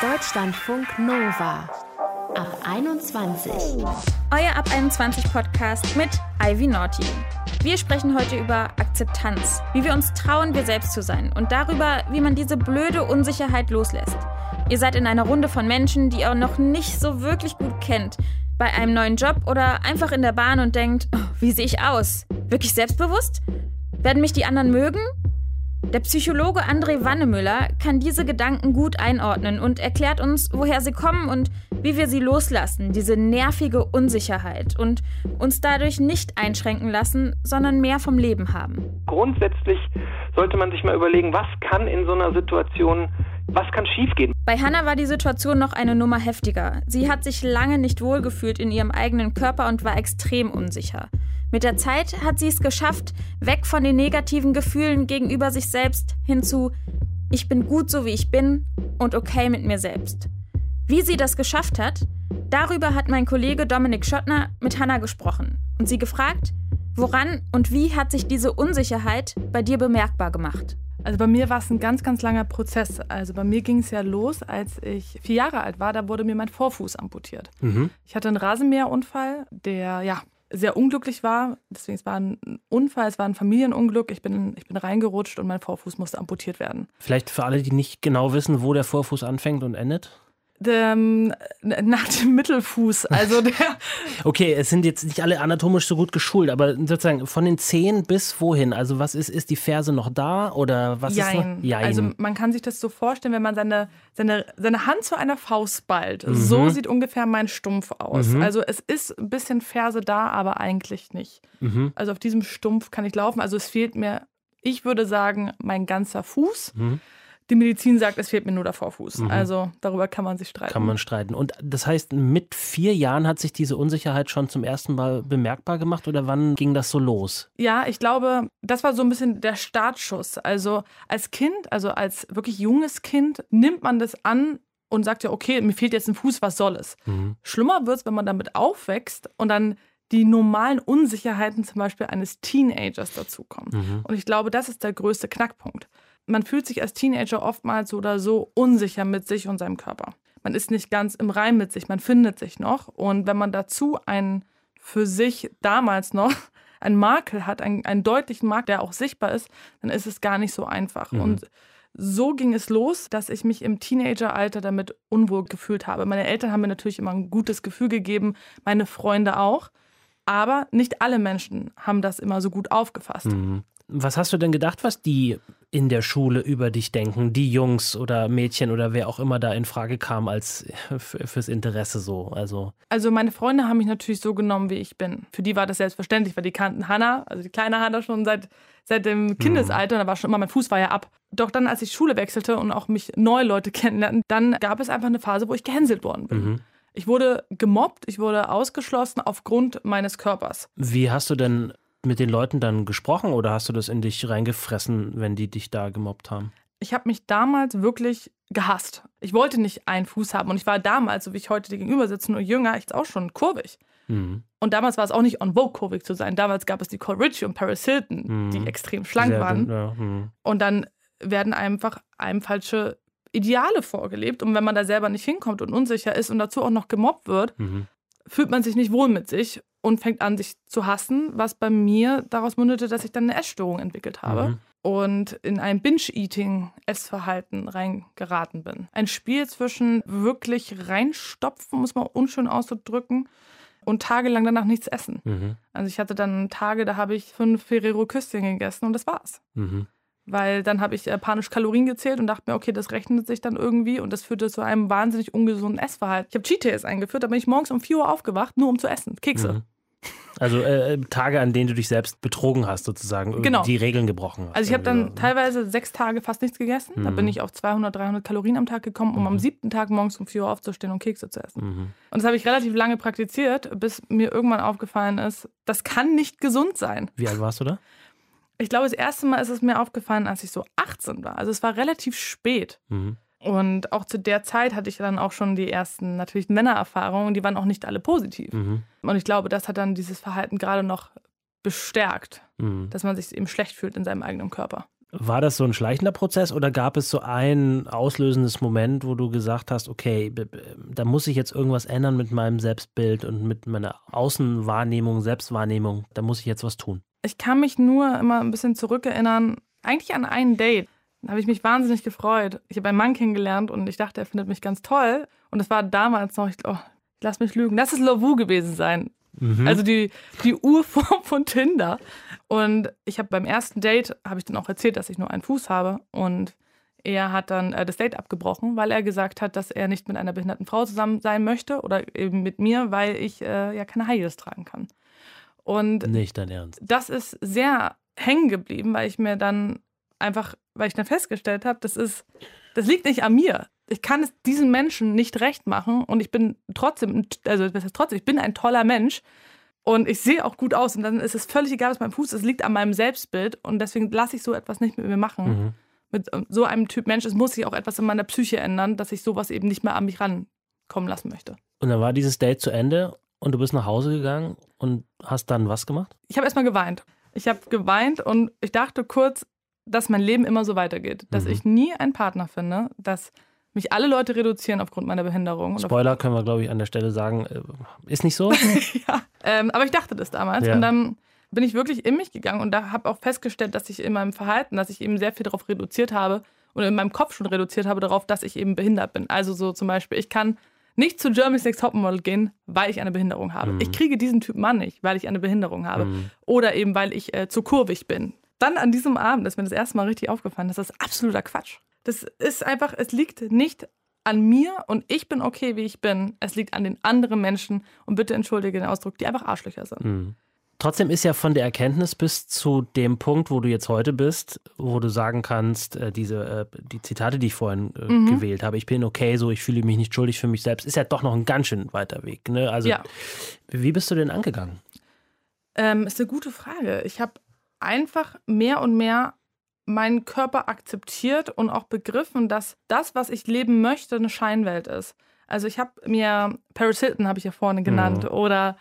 Deutschlandfunk Nova ab 21. Euer Ab 21 Podcast mit Ivy Naughty. Wir sprechen heute über Akzeptanz, wie wir uns trauen, wir selbst zu sein und darüber, wie man diese blöde Unsicherheit loslässt. Ihr seid in einer Runde von Menschen, die ihr noch nicht so wirklich gut kennt, bei einem neuen Job oder einfach in der Bahn und denkt, oh, wie sehe ich aus? Wirklich selbstbewusst? Werden mich die anderen mögen? Der Psychologe André Wannemüller kann diese Gedanken gut einordnen und erklärt uns, woher sie kommen und wie wir sie loslassen, diese nervige Unsicherheit und uns dadurch nicht einschränken lassen, sondern mehr vom Leben haben. Grundsätzlich sollte man sich mal überlegen, was kann in so einer Situation, was kann schiefgehen. Bei Hannah war die Situation noch eine Nummer heftiger. Sie hat sich lange nicht wohlgefühlt in ihrem eigenen Körper und war extrem unsicher. Mit der Zeit hat sie es geschafft, weg von den negativen Gefühlen gegenüber sich selbst hin zu ich bin gut so wie ich bin und okay mit mir selbst. Wie sie das geschafft hat, darüber hat mein Kollege Dominik Schottner mit Hannah gesprochen und sie gefragt, woran und wie hat sich diese Unsicherheit bei dir bemerkbar gemacht? Also bei mir war es ein ganz, ganz langer Prozess. Also bei mir ging es ja los, als ich vier Jahre alt war, da wurde mir mein Vorfuß amputiert. Mhm. Ich hatte einen Rasenmäherunfall, der ja sehr unglücklich war. Deswegen, es war ein Unfall, es war ein Familienunglück. Ich bin, ich bin reingerutscht und mein Vorfuß musste amputiert werden. Vielleicht für alle, die nicht genau wissen, wo der Vorfuß anfängt und endet? Dem, nach dem Mittelfuß. Also der okay, es sind jetzt nicht alle anatomisch so gut geschult, aber sozusagen von den Zehen bis wohin? Also was ist, ist die Ferse noch da oder was Jein. ist noch? Jein. Also man kann sich das so vorstellen, wenn man seine, seine, seine Hand zu einer Faust ballt. Mhm. So sieht ungefähr mein Stumpf aus. Mhm. Also es ist ein bisschen Ferse da, aber eigentlich nicht. Mhm. Also auf diesem Stumpf kann ich laufen. Also es fehlt mir, ich würde sagen, mein ganzer Fuß. Die Medizin sagt, es fehlt mir nur der Vorfuß. Mhm. Also darüber kann man sich streiten. Kann man streiten. Und das heißt, mit vier Jahren hat sich diese Unsicherheit schon zum ersten Mal bemerkbar gemacht oder wann ging das so los? Ja, ich glaube, das war so ein bisschen der Startschuss. Also als Kind, also als wirklich junges Kind, nimmt man das an und sagt ja, okay, mir fehlt jetzt ein Fuß, was soll es? Mhm. Schlimmer wird es, wenn man damit aufwächst und dann die normalen Unsicherheiten zum Beispiel eines Teenagers dazukommen. Mhm. Und ich glaube, das ist der größte Knackpunkt man fühlt sich als Teenager oftmals so oder so unsicher mit sich und seinem Körper. Man ist nicht ganz im Reim mit sich, man findet sich noch. Und wenn man dazu einen für sich damals noch einen Makel hat, einen, einen deutlichen Makel, der auch sichtbar ist, dann ist es gar nicht so einfach. Mhm. Und so ging es los, dass ich mich im Teenageralter damit unwohl gefühlt habe. Meine Eltern haben mir natürlich immer ein gutes Gefühl gegeben, meine Freunde auch. Aber nicht alle Menschen haben das immer so gut aufgefasst. Mhm. Was hast du denn gedacht, was die in der Schule über dich denken, die Jungs oder Mädchen oder wer auch immer da in Frage kam als fürs Interesse so? Also, also meine Freunde haben mich natürlich so genommen, wie ich bin. Für die war das selbstverständlich, weil die kannten Hannah, also die kleine Hannah schon seit, seit dem hm. Kindesalter, hm. da war schon immer, mein Fuß war ja ab. Doch dann, als ich Schule wechselte und auch mich neue Leute kennenlernten, dann gab es einfach eine Phase, wo ich gehänselt worden bin. Mhm. Ich wurde gemobbt, ich wurde ausgeschlossen aufgrund meines Körpers. Wie hast du denn mit den Leuten dann gesprochen oder hast du das in dich reingefressen, wenn die dich da gemobbt haben? Ich habe mich damals wirklich gehasst. Ich wollte nicht einen Fuß haben und ich war damals, so wie ich heute dir gegenüber sitze, nur jünger, ich auch schon kurvig. Mhm. Und damals war es auch nicht on vogue, kurvig zu sein. Damals gab es die Cole Ritchie und Paris Hilton, mhm. die extrem schlank Sehr waren. Ja, mhm. Und dann werden einfach einem falsche Ideale vorgelebt. Und wenn man da selber nicht hinkommt und unsicher ist und dazu auch noch gemobbt wird, mhm. fühlt man sich nicht wohl mit sich und fängt an, sich zu hassen, was bei mir daraus mündete, dass ich dann eine Essstörung entwickelt habe. Mhm. Und in ein Binge-Eating-Essverhalten reingeraten bin. Ein Spiel zwischen wirklich reinstopfen, muss man unschön auszudrücken, und tagelang danach nichts essen. Mhm. Also ich hatte dann Tage, da habe ich fünf Ferrero Küsschen gegessen und das war's. Mhm. Weil dann habe ich äh, panisch Kalorien gezählt und dachte mir, okay, das rechnet sich dann irgendwie und das führte zu einem wahnsinnig ungesunden Essverhalten. Ich habe Cheat Days eingeführt, da bin ich morgens um 4 Uhr aufgewacht, nur um zu essen. Kekse. Mhm. Also äh, äh, Tage, an denen du dich selbst betrogen hast, sozusagen, genau. die Regeln gebrochen hast. Also ich habe dann teilweise sechs Tage fast nichts gegessen. Mhm. Da bin ich auf 200, 300 Kalorien am Tag gekommen, um mhm. am siebten Tag morgens um 4 Uhr aufzustehen und Kekse zu essen. Mhm. Und das habe ich relativ lange praktiziert, bis mir irgendwann aufgefallen ist, das kann nicht gesund sein. Wie alt warst du da? Ich glaube, das erste Mal ist es mir aufgefallen, als ich so 18 war. Also es war relativ spät. Mhm. Und auch zu der Zeit hatte ich dann auch schon die ersten natürlich Männererfahrungen, die waren auch nicht alle positiv. Mhm. Und ich glaube, das hat dann dieses Verhalten gerade noch bestärkt, mhm. dass man sich eben schlecht fühlt in seinem eigenen Körper. War das so ein schleichender Prozess oder gab es so ein auslösendes Moment, wo du gesagt hast, okay, da muss ich jetzt irgendwas ändern mit meinem Selbstbild und mit meiner Außenwahrnehmung, Selbstwahrnehmung, da muss ich jetzt was tun? Ich kann mich nur immer ein bisschen zurückerinnern, eigentlich an ein Date. Da habe ich mich wahnsinnig gefreut. Ich habe einen Mann kennengelernt und ich dachte, er findet mich ganz toll. Und es war damals noch, ich, oh, ich lass mich lügen, das ist Lovu gewesen sein. Mhm. Also die, die Urform von Tinder. Und ich habe beim ersten Date, habe ich dann auch erzählt, dass ich nur einen Fuß habe. Und er hat dann äh, das Date abgebrochen, weil er gesagt hat, dass er nicht mit einer behinderten Frau zusammen sein möchte oder eben mit mir, weil ich äh, ja keine High Heels tragen kann. Und nicht dein Ernst. Das ist sehr hängen geblieben, weil ich mir dann einfach, weil ich dann festgestellt habe, das ist, das liegt nicht an mir. Ich kann es diesen Menschen nicht recht machen und ich bin trotzdem, also das heißt trotzdem, ich bin ein toller Mensch und ich sehe auch gut aus und dann ist es völlig egal, was mein Fuß ist, es liegt an meinem Selbstbild und deswegen lasse ich so etwas nicht mit mir machen. Mhm. Mit ähm, so einem Typ Mensch, es muss sich auch etwas in meiner Psyche ändern, dass ich sowas eben nicht mehr an mich rankommen lassen möchte. Und dann war dieses Date zu Ende und du bist nach Hause gegangen und hast dann was gemacht? Ich habe erstmal geweint. Ich habe geweint und ich dachte kurz, dass mein Leben immer so weitergeht. Dass mhm. ich nie einen Partner finde, dass mich alle Leute reduzieren aufgrund meiner Behinderung. Spoiler können wir, glaube ich, an der Stelle sagen, äh, ist nicht so. ja, ähm, aber ich dachte das damals. Ja. Und dann bin ich wirklich in mich gegangen und da habe auch festgestellt, dass ich in meinem Verhalten, dass ich eben sehr viel darauf reduziert habe und in meinem Kopf schon reduziert habe darauf, dass ich eben behindert bin. Also so zum Beispiel, ich kann nicht zu Germany's Next Topmodel gehen, weil ich eine Behinderung habe. Mhm. Ich kriege diesen Typ Mann nicht, weil ich eine Behinderung habe. Mhm. Oder eben, weil ich äh, zu kurvig bin. Dann an diesem Abend ist mir das erste Mal richtig aufgefallen, das ist absoluter Quatsch. Das ist einfach, es liegt nicht an mir und ich bin okay, wie ich bin. Es liegt an den anderen Menschen und bitte entschuldige den Ausdruck, die einfach Arschlöcher sind. Mhm. Trotzdem ist ja von der Erkenntnis bis zu dem Punkt, wo du jetzt heute bist, wo du sagen kannst, äh, diese äh, die Zitate, die ich vorhin äh, mhm. gewählt habe, ich bin okay, so ich fühle mich nicht schuldig für mich selbst, ist ja doch noch ein ganz schön weiter Weg. Ne? Also ja. wie bist du denn angegangen? Ähm, ist eine gute Frage. Ich habe einfach mehr und mehr meinen Körper akzeptiert und auch begriffen, dass das, was ich leben möchte, eine Scheinwelt ist. Also ich habe mir Paris Hilton habe ich ja vorne genannt mhm. oder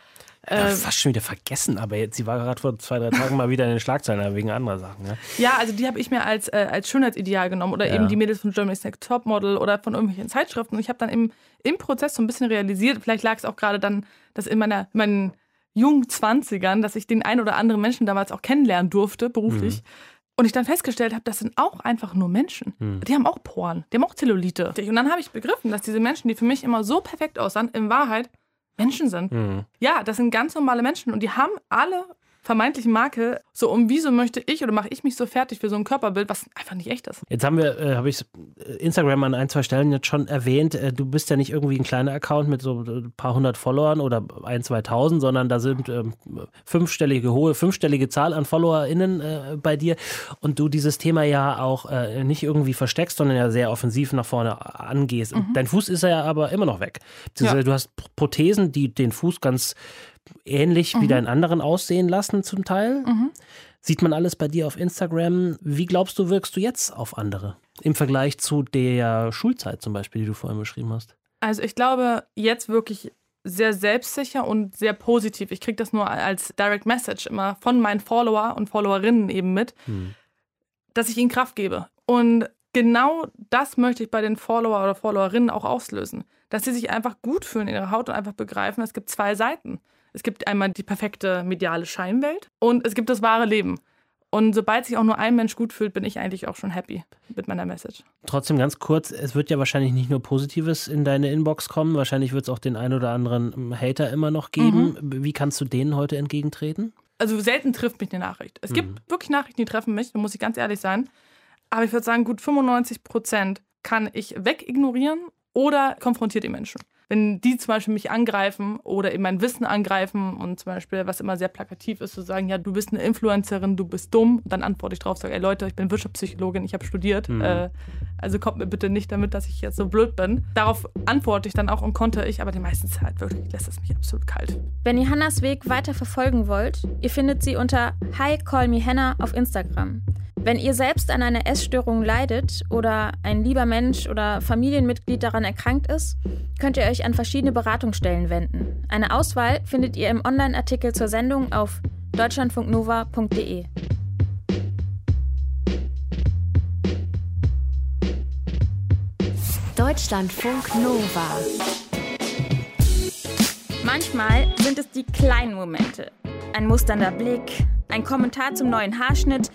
äh, fast schon wieder vergessen, aber jetzt, sie war gerade vor zwei, drei Tagen mal wieder in den Schlagzeilen wegen anderer Sachen. Ja, ja also die habe ich mir als, äh, als Schönheitsideal genommen oder ja. eben die Mädels von Germany's Next Topmodel oder von irgendwelchen Zeitschriften. Und ich habe dann im, im Prozess so ein bisschen realisiert, vielleicht lag es auch gerade dann, dass in meiner, in meinen jungen Zwanzigern, dass ich den einen oder anderen Menschen damals auch kennenlernen durfte, beruflich. Mhm. Und ich dann festgestellt habe, das sind auch einfach nur Menschen. Mhm. Die haben auch Poren, die haben auch Zellulite. Und dann habe ich begriffen, dass diese Menschen, die für mich immer so perfekt aussahen, in Wahrheit Menschen sind. Mhm. Ja, das sind ganz normale Menschen und die haben alle vermeintlichen Makel, so um wieso möchte ich oder mache ich mich so fertig für so ein Körperbild, was einfach nicht echt ist. Jetzt haben wir, äh, habe ich äh, Instagram an ein, zwei Stellen jetzt schon erwähnt, äh, du bist ja nicht irgendwie ein kleiner Account mit so ein paar hundert Followern oder ein, zwei tausend, sondern da sind ähm, fünfstellige, hohe, fünfstellige Zahl an FollowerInnen äh, bei dir und du dieses Thema ja auch äh, nicht irgendwie versteckst, sondern ja sehr offensiv nach vorne angehst. Mhm. Dein Fuß ist ja aber immer noch weg. Ja. Du hast Prothesen, die den Fuß ganz ähnlich mhm. wie deinen anderen aussehen lassen zum Teil. Mhm. Sieht man alles bei dir auf Instagram. Wie glaubst du, wirkst du jetzt auf andere? Im Vergleich zu der Schulzeit zum Beispiel, die du vorhin beschrieben hast. Also ich glaube, jetzt wirklich sehr selbstsicher und sehr positiv. Ich kriege das nur als Direct Message immer von meinen Follower und Followerinnen eben mit, hm. dass ich ihnen Kraft gebe. Und genau das möchte ich bei den Follower oder Followerinnen auch auslösen. Dass sie sich einfach gut fühlen in ihrer Haut und einfach begreifen, es gibt zwei Seiten. Es gibt einmal die perfekte mediale Scheinwelt und es gibt das wahre Leben. Und sobald sich auch nur ein Mensch gut fühlt, bin ich eigentlich auch schon happy mit meiner Message. Trotzdem ganz kurz, es wird ja wahrscheinlich nicht nur Positives in deine Inbox kommen, wahrscheinlich wird es auch den ein oder anderen Hater immer noch geben. Mhm. Wie kannst du denen heute entgegentreten? Also selten trifft mich eine Nachricht. Es mhm. gibt wirklich Nachrichten, die treffen mich, da muss ich ganz ehrlich sein. Aber ich würde sagen, gut 95 Prozent kann ich wegignorieren oder konfrontiert die Menschen wenn die zum Beispiel mich angreifen oder eben mein Wissen angreifen und zum Beispiel, was immer sehr plakativ ist, zu sagen, ja, du bist eine Influencerin, du bist dumm, dann antworte ich drauf, sage, ey Leute, ich bin Wirtschaftspsychologin, ich habe studiert, mhm. äh, also kommt mir bitte nicht damit, dass ich jetzt so blöd bin. Darauf antworte ich dann auch und konnte ich, aber die meisten Zeit wirklich lässt es mich absolut kalt. Wenn ihr Hannas Weg weiter verfolgen wollt, ihr findet sie unter Hi Call Me Hannah auf Instagram. Wenn ihr selbst an einer Essstörung leidet oder ein lieber Mensch oder Familienmitglied daran erkrankt ist, könnt ihr euch an verschiedene Beratungsstellen wenden. Eine Auswahl findet ihr im Online-Artikel zur Sendung auf deutschlandfunknova.de. Deutschlandfunk Nova. Manchmal sind es die kleinen Momente. Ein musternder Blick, ein Kommentar zum neuen Haarschnitt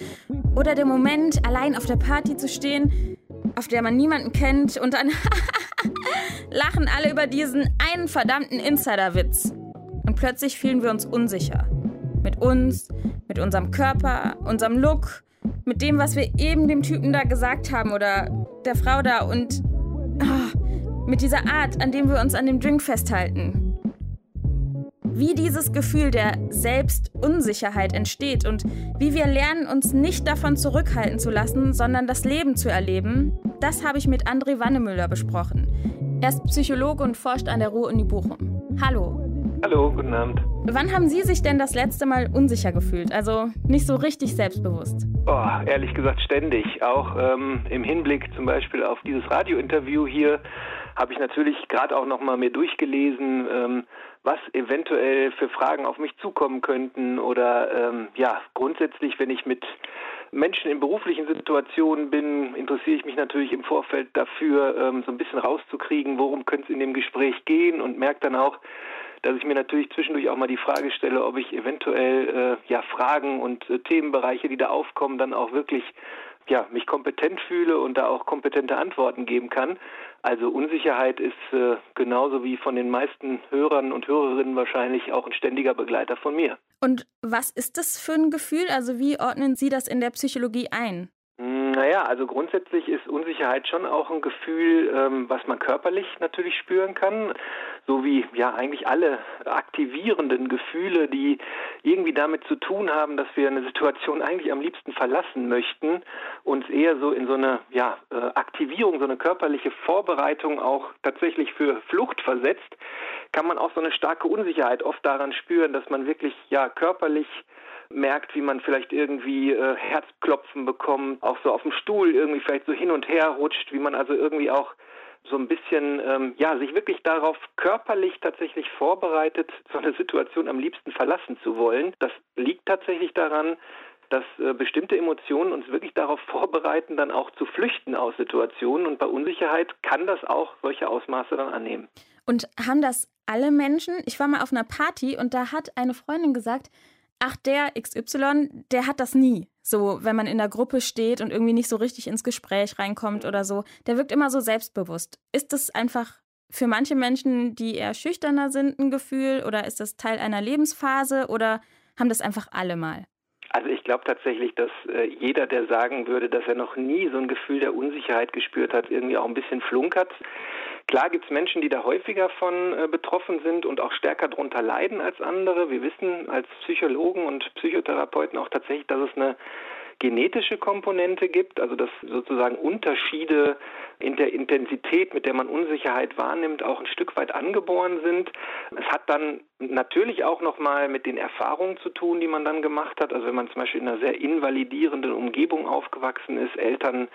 oder der Moment, allein auf der Party zu stehen, auf der man niemanden kennt und dann lachen alle über diesen einen verdammten Insider-Witz. Und plötzlich fühlen wir uns unsicher. Mit uns, mit unserem Körper, unserem Look, mit dem, was wir eben dem Typen da gesagt haben oder der Frau da und oh, mit dieser Art, an dem wir uns an dem Drink festhalten. Wie dieses Gefühl der Selbstunsicherheit entsteht und wie wir lernen, uns nicht davon zurückhalten zu lassen, sondern das Leben zu erleben, das habe ich mit André Wannemüller besprochen. Er ist Psychologe und forscht an der Ruhr-Uni Bochum. Hallo. Hallo, guten Abend. Wann haben Sie sich denn das letzte Mal unsicher gefühlt? Also nicht so richtig selbstbewusst? Oh, ehrlich gesagt ständig. Auch ähm, im Hinblick zum Beispiel auf dieses Radiointerview hier habe ich natürlich gerade auch nochmal mir durchgelesen, ähm, was eventuell für Fragen auf mich zukommen könnten oder ähm, ja, grundsätzlich, wenn ich mit Menschen in beruflichen Situationen bin, interessiere ich mich natürlich im Vorfeld dafür, ähm, so ein bisschen rauszukriegen, worum könnte es in dem Gespräch gehen und merke dann auch, dass ich mir natürlich zwischendurch auch mal die Frage stelle, ob ich eventuell äh, ja Fragen und äh, Themenbereiche, die da aufkommen, dann auch wirklich ja, mich kompetent fühle und da auch kompetente Antworten geben kann. Also Unsicherheit ist äh, genauso wie von den meisten Hörern und Hörerinnen wahrscheinlich auch ein ständiger Begleiter von mir. Und was ist das für ein Gefühl? Also wie ordnen Sie das in der Psychologie ein? Naja, also grundsätzlich ist Unsicherheit schon auch ein Gefühl, ähm, was man körperlich natürlich spüren kann, so wie ja eigentlich alle aktivierenden Gefühle, die irgendwie damit zu tun haben, dass wir eine Situation eigentlich am liebsten verlassen möchten, uns eher so in so eine ja, äh, Aktivierung, so eine körperliche Vorbereitung auch tatsächlich für Flucht versetzt, kann man auch so eine starke Unsicherheit oft daran spüren, dass man wirklich ja körperlich merkt, wie man vielleicht irgendwie äh, Herzklopfen bekommt, auch so auf dem Stuhl irgendwie vielleicht so hin und her rutscht, wie man also irgendwie auch so ein bisschen, ähm, ja, sich wirklich darauf körperlich tatsächlich vorbereitet, so eine Situation am liebsten verlassen zu wollen. Das liegt tatsächlich daran, dass äh, bestimmte Emotionen uns wirklich darauf vorbereiten, dann auch zu flüchten aus Situationen. Und bei Unsicherheit kann das auch solche Ausmaße dann annehmen. Und haben das alle Menschen? Ich war mal auf einer Party und da hat eine Freundin gesagt, ach, der XY, der hat das nie. So, wenn man in der Gruppe steht und irgendwie nicht so richtig ins Gespräch reinkommt oder so, der wirkt immer so selbstbewusst. Ist das einfach für manche Menschen, die eher schüchterner sind, ein Gefühl oder ist das Teil einer Lebensphase oder haben das einfach alle mal? Also ich glaube tatsächlich, dass äh, jeder, der sagen würde, dass er noch nie so ein Gefühl der Unsicherheit gespürt hat, irgendwie auch ein bisschen flunkert. Klar gibt es Menschen, die da häufiger von äh, betroffen sind und auch stärker darunter leiden als andere. Wir wissen als Psychologen und Psychotherapeuten auch tatsächlich, dass es eine genetische Komponente gibt, also dass sozusagen Unterschiede in der Intensität, mit der man Unsicherheit wahrnimmt, auch ein Stück weit angeboren sind. Es hat dann natürlich auch nochmal mit den Erfahrungen zu tun, die man dann gemacht hat. Also wenn man zum Beispiel in einer sehr invalidierenden Umgebung aufgewachsen ist, Eltern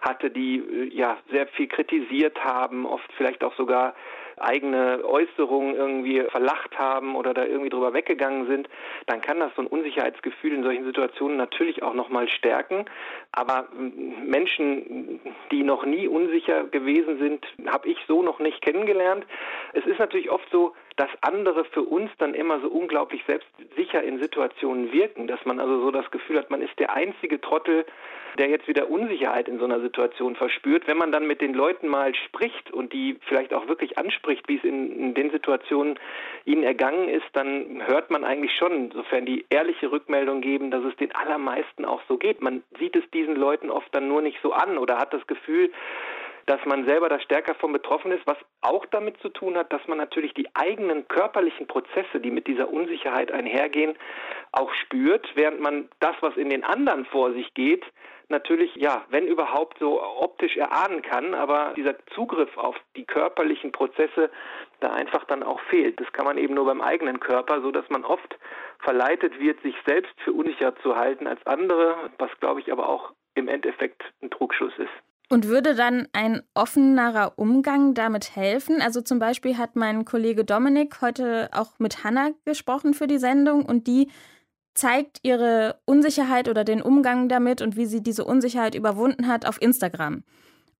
hatte, die äh, ja sehr viel kritisiert haben, oft vielleicht auch sogar eigene Äußerungen irgendwie verlacht haben oder da irgendwie drüber weggegangen sind, dann kann das so ein Unsicherheitsgefühl in solchen Situationen natürlich auch nochmal stärken. Aber Menschen, die noch nie unsicher gewesen sind, habe ich so noch nicht kennengelernt. Es ist natürlich oft so, dass andere für uns dann immer so unglaublich selbstsicher in Situationen wirken, dass man also so das Gefühl hat, man ist der einzige Trottel, der jetzt wieder Unsicherheit in so einer Situation verspürt. Wenn man dann mit den Leuten mal spricht und die vielleicht auch wirklich anspricht, wie es in, in den Situationen ihnen ergangen ist, dann hört man eigentlich schon, sofern die ehrliche Rückmeldung geben, dass es den allermeisten auch so geht. Man sieht es diesen Leuten oft dann nur nicht so an oder hat das Gefühl, dass man selber da stärker von betroffen ist, was auch damit zu tun hat, dass man natürlich die eigenen körperlichen Prozesse, die mit dieser Unsicherheit einhergehen, auch spürt, während man das, was in den anderen vor sich geht, natürlich, ja, wenn überhaupt so optisch erahnen kann, aber dieser Zugriff auf die körperlichen Prozesse da einfach dann auch fehlt. Das kann man eben nur beim eigenen Körper, so dass man oft verleitet wird, sich selbst für unsicher zu halten als andere, was glaube ich aber auch im Endeffekt ein Trugschluss ist. Und würde dann ein offenerer Umgang damit helfen? Also zum Beispiel hat mein Kollege Dominik heute auch mit Hannah gesprochen für die Sendung und die zeigt ihre Unsicherheit oder den Umgang damit und wie sie diese Unsicherheit überwunden hat auf Instagram.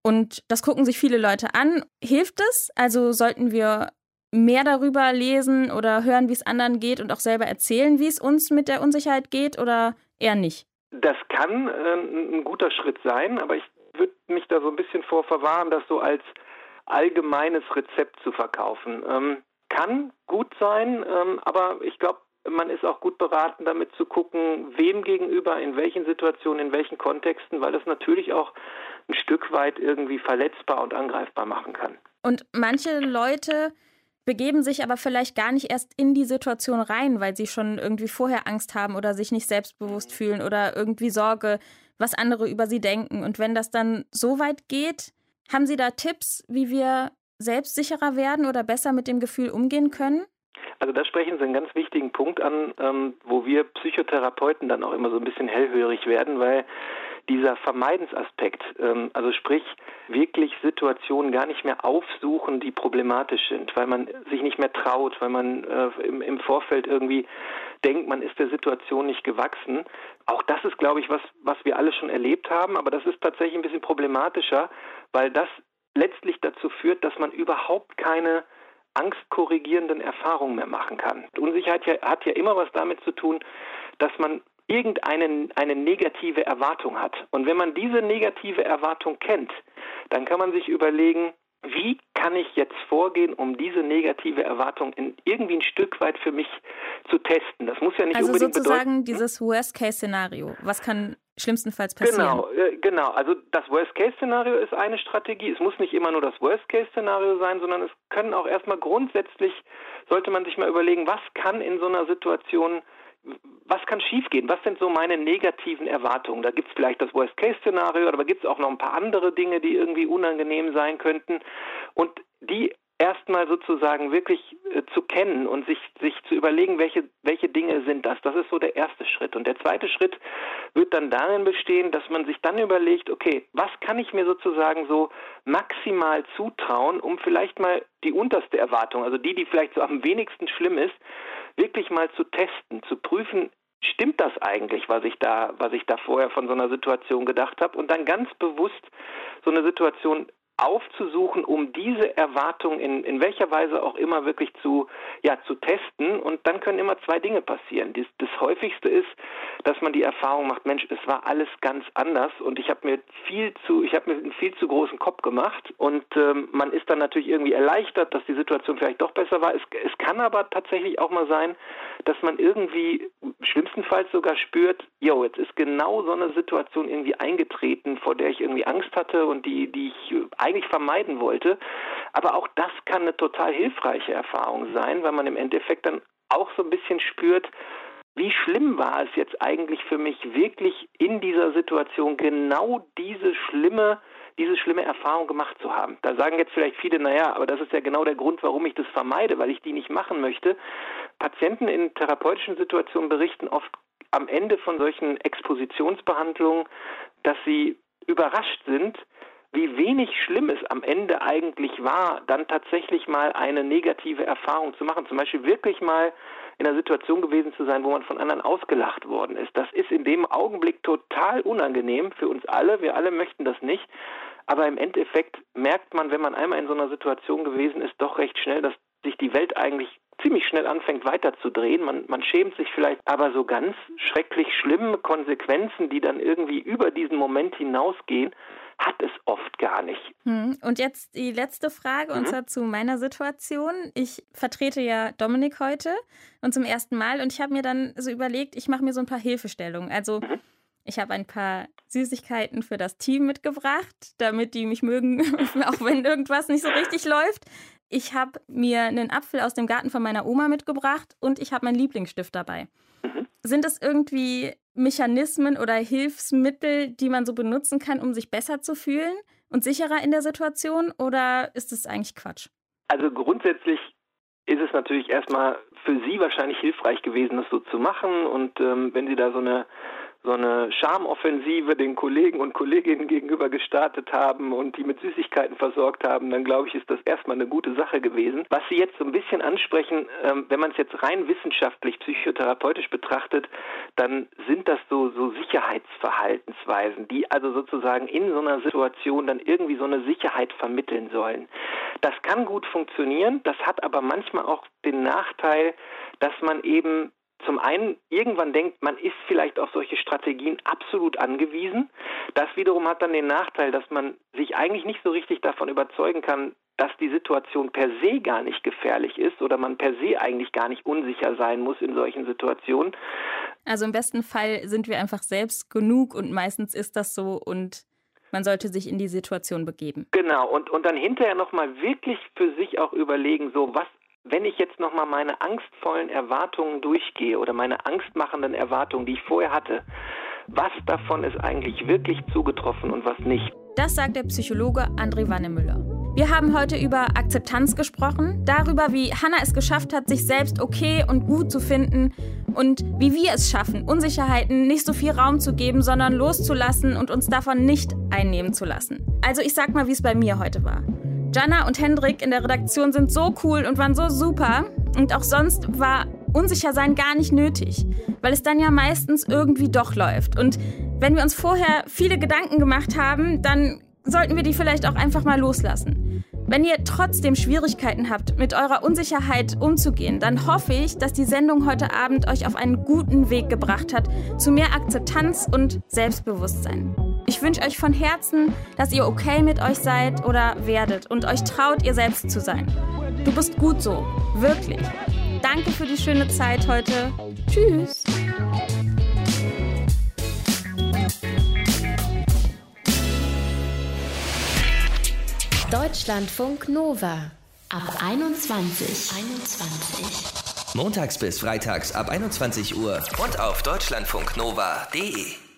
Und das gucken sich viele Leute an. Hilft es? Also sollten wir mehr darüber lesen oder hören, wie es anderen geht und auch selber erzählen, wie es uns mit der Unsicherheit geht oder eher nicht? Das kann äh, ein guter Schritt sein, aber ich würde mich da so ein bisschen vor verwahren, das so als allgemeines Rezept zu verkaufen. Ähm, kann gut sein, ähm, aber ich glaube, man ist auch gut beraten, damit zu gucken, wem gegenüber, in welchen Situationen, in welchen Kontexten, weil das natürlich auch ein Stück weit irgendwie verletzbar und angreifbar machen kann. Und manche Leute begeben sich aber vielleicht gar nicht erst in die Situation rein, weil sie schon irgendwie vorher Angst haben oder sich nicht selbstbewusst fühlen oder irgendwie Sorge, was andere über sie denken. Und wenn das dann so weit geht, haben Sie da Tipps, wie wir selbstsicherer werden oder besser mit dem Gefühl umgehen können? Also da sprechen Sie einen ganz wichtigen Punkt an, ähm, wo wir Psychotherapeuten dann auch immer so ein bisschen hellhörig werden, weil dieser Vermeidensaspekt, ähm, also sprich wirklich Situationen gar nicht mehr aufsuchen, die problematisch sind, weil man sich nicht mehr traut, weil man äh, im, im Vorfeld irgendwie denkt, man ist der Situation nicht gewachsen. Auch das ist, glaube ich, was, was wir alle schon erlebt haben, aber das ist tatsächlich ein bisschen problematischer, weil das letztlich dazu führt, dass man überhaupt keine angstkorrigierenden Erfahrungen mehr machen kann. Unsicherheit hat ja immer was damit zu tun, dass man irgendeine eine negative Erwartung hat. Und wenn man diese negative Erwartung kennt, dann kann man sich überlegen, wie kann ich jetzt vorgehen, um diese negative Erwartung in irgendwie ein Stück weit für mich zu testen? Das muss ja nicht also unbedingt sozusagen bedeuten, hm? dieses Worst-Case-Szenario. Was kann schlimmstenfalls passieren? Genau, äh, genau. Also das Worst-Case-Szenario ist eine Strategie. Es muss nicht immer nur das Worst-Case-Szenario sein, sondern es können auch erstmal grundsätzlich, sollte man sich mal überlegen, was kann in so einer Situation was kann schiefgehen? Was sind so meine negativen Erwartungen? Da gibt es vielleicht das Worst-Case-Szenario, aber gibt es auch noch ein paar andere Dinge, die irgendwie unangenehm sein könnten. Und die erstmal sozusagen wirklich äh, zu kennen und sich, sich zu überlegen, welche, welche Dinge sind das. Das ist so der erste Schritt. Und der zweite Schritt wird dann darin bestehen, dass man sich dann überlegt, okay, was kann ich mir sozusagen so maximal zutrauen, um vielleicht mal die unterste Erwartung, also die, die vielleicht so am wenigsten schlimm ist, wirklich mal zu testen, zu prüfen, stimmt das eigentlich, was ich da, was ich da vorher von so einer Situation gedacht habe? Und dann ganz bewusst so eine Situation aufzusuchen, um diese Erwartung in, in welcher Weise auch immer wirklich zu, ja, zu testen. Und dann können immer zwei Dinge passieren. Das, das häufigste ist, dass man die Erfahrung macht, Mensch, es war alles ganz anders und ich habe mir viel zu, ich habe mir einen viel zu großen Kopf gemacht und ähm, man ist dann natürlich irgendwie erleichtert, dass die Situation vielleicht doch besser war. Es, es kann aber tatsächlich auch mal sein, dass man irgendwie schlimmstenfalls sogar spürt, jo, jetzt ist genau so eine Situation irgendwie eingetreten, vor der ich irgendwie Angst hatte und die, die ich eigentlich vermeiden wollte. Aber auch das kann eine total hilfreiche Erfahrung sein, weil man im Endeffekt dann auch so ein bisschen spürt, wie schlimm war es jetzt eigentlich für mich wirklich in dieser Situation genau diese schlimme diese schlimme Erfahrung gemacht zu haben. Da sagen jetzt vielleicht viele, naja, aber das ist ja genau der Grund, warum ich das vermeide, weil ich die nicht machen möchte. Patienten in therapeutischen Situationen berichten oft am Ende von solchen Expositionsbehandlungen, dass sie überrascht sind, wie wenig schlimm es am Ende eigentlich war, dann tatsächlich mal eine negative Erfahrung zu machen. Zum Beispiel wirklich mal in einer Situation gewesen zu sein, wo man von anderen ausgelacht worden ist. Das ist in dem Augenblick total unangenehm für uns alle. Wir alle möchten das nicht. Aber im Endeffekt merkt man, wenn man einmal in so einer Situation gewesen ist, doch recht schnell, dass sich die Welt eigentlich ziemlich schnell anfängt weiterzudrehen. Man, man schämt sich vielleicht, aber so ganz schrecklich schlimme Konsequenzen, die dann irgendwie über diesen Moment hinausgehen, hat es oft gar nicht. Hm. Und jetzt die letzte Frage, mhm. und zwar zu meiner Situation. Ich vertrete ja Dominik heute und zum ersten Mal und ich habe mir dann so überlegt, ich mache mir so ein paar Hilfestellungen. Also mhm. ich habe ein paar Süßigkeiten für das Team mitgebracht, damit die mich mögen, auch wenn irgendwas nicht so richtig läuft. Ich habe mir einen Apfel aus dem Garten von meiner Oma mitgebracht und ich habe meinen Lieblingsstift dabei. Mhm. Sind das irgendwie Mechanismen oder Hilfsmittel, die man so benutzen kann, um sich besser zu fühlen und sicherer in der Situation? Oder ist das eigentlich Quatsch? Also grundsätzlich ist es natürlich erstmal für Sie wahrscheinlich hilfreich gewesen, das so zu machen. Und ähm, wenn Sie da so eine so eine Charmoffensive den Kollegen und Kolleginnen gegenüber gestartet haben und die mit Süßigkeiten versorgt haben, dann glaube ich, ist das erstmal eine gute Sache gewesen. Was Sie jetzt so ein bisschen ansprechen, ähm, wenn man es jetzt rein wissenschaftlich, psychotherapeutisch betrachtet, dann sind das so, so Sicherheitsverhaltensweisen, die also sozusagen in so einer Situation dann irgendwie so eine Sicherheit vermitteln sollen. Das kann gut funktionieren, das hat aber manchmal auch den Nachteil, dass man eben zum einen irgendwann denkt, man ist vielleicht auf solche Strategien absolut angewiesen. Das wiederum hat dann den Nachteil, dass man sich eigentlich nicht so richtig davon überzeugen kann, dass die Situation per se gar nicht gefährlich ist oder man per se eigentlich gar nicht unsicher sein muss in solchen Situationen. Also im besten Fall sind wir einfach selbst genug und meistens ist das so und man sollte sich in die Situation begeben. Genau, und, und dann hinterher nochmal wirklich für sich auch überlegen, so was wenn ich jetzt nochmal meine angstvollen Erwartungen durchgehe oder meine angstmachenden Erwartungen, die ich vorher hatte, was davon ist eigentlich wirklich zugetroffen und was nicht? Das sagt der Psychologe André Wannemüller. Wir haben heute über Akzeptanz gesprochen, darüber, wie Hannah es geschafft hat, sich selbst okay und gut zu finden und wie wir es schaffen, Unsicherheiten nicht so viel Raum zu geben, sondern loszulassen und uns davon nicht einnehmen zu lassen. Also ich sag mal, wie es bei mir heute war. Jana und Hendrik in der Redaktion sind so cool und waren so super. Und auch sonst war unsicher sein gar nicht nötig, weil es dann ja meistens irgendwie doch läuft. Und wenn wir uns vorher viele Gedanken gemacht haben, dann sollten wir die vielleicht auch einfach mal loslassen. Wenn ihr trotzdem Schwierigkeiten habt, mit eurer Unsicherheit umzugehen, dann hoffe ich, dass die Sendung heute Abend euch auf einen guten Weg gebracht hat zu mehr Akzeptanz und Selbstbewusstsein. Ich wünsche euch von Herzen, dass ihr okay mit euch seid oder werdet und euch traut, ihr selbst zu sein. Du bist gut so, wirklich. Danke für die schöne Zeit heute. Tschüss. Deutschlandfunk Nova ab 21. 21. Montags bis freitags ab 21 Uhr und auf deutschlandfunknova.de.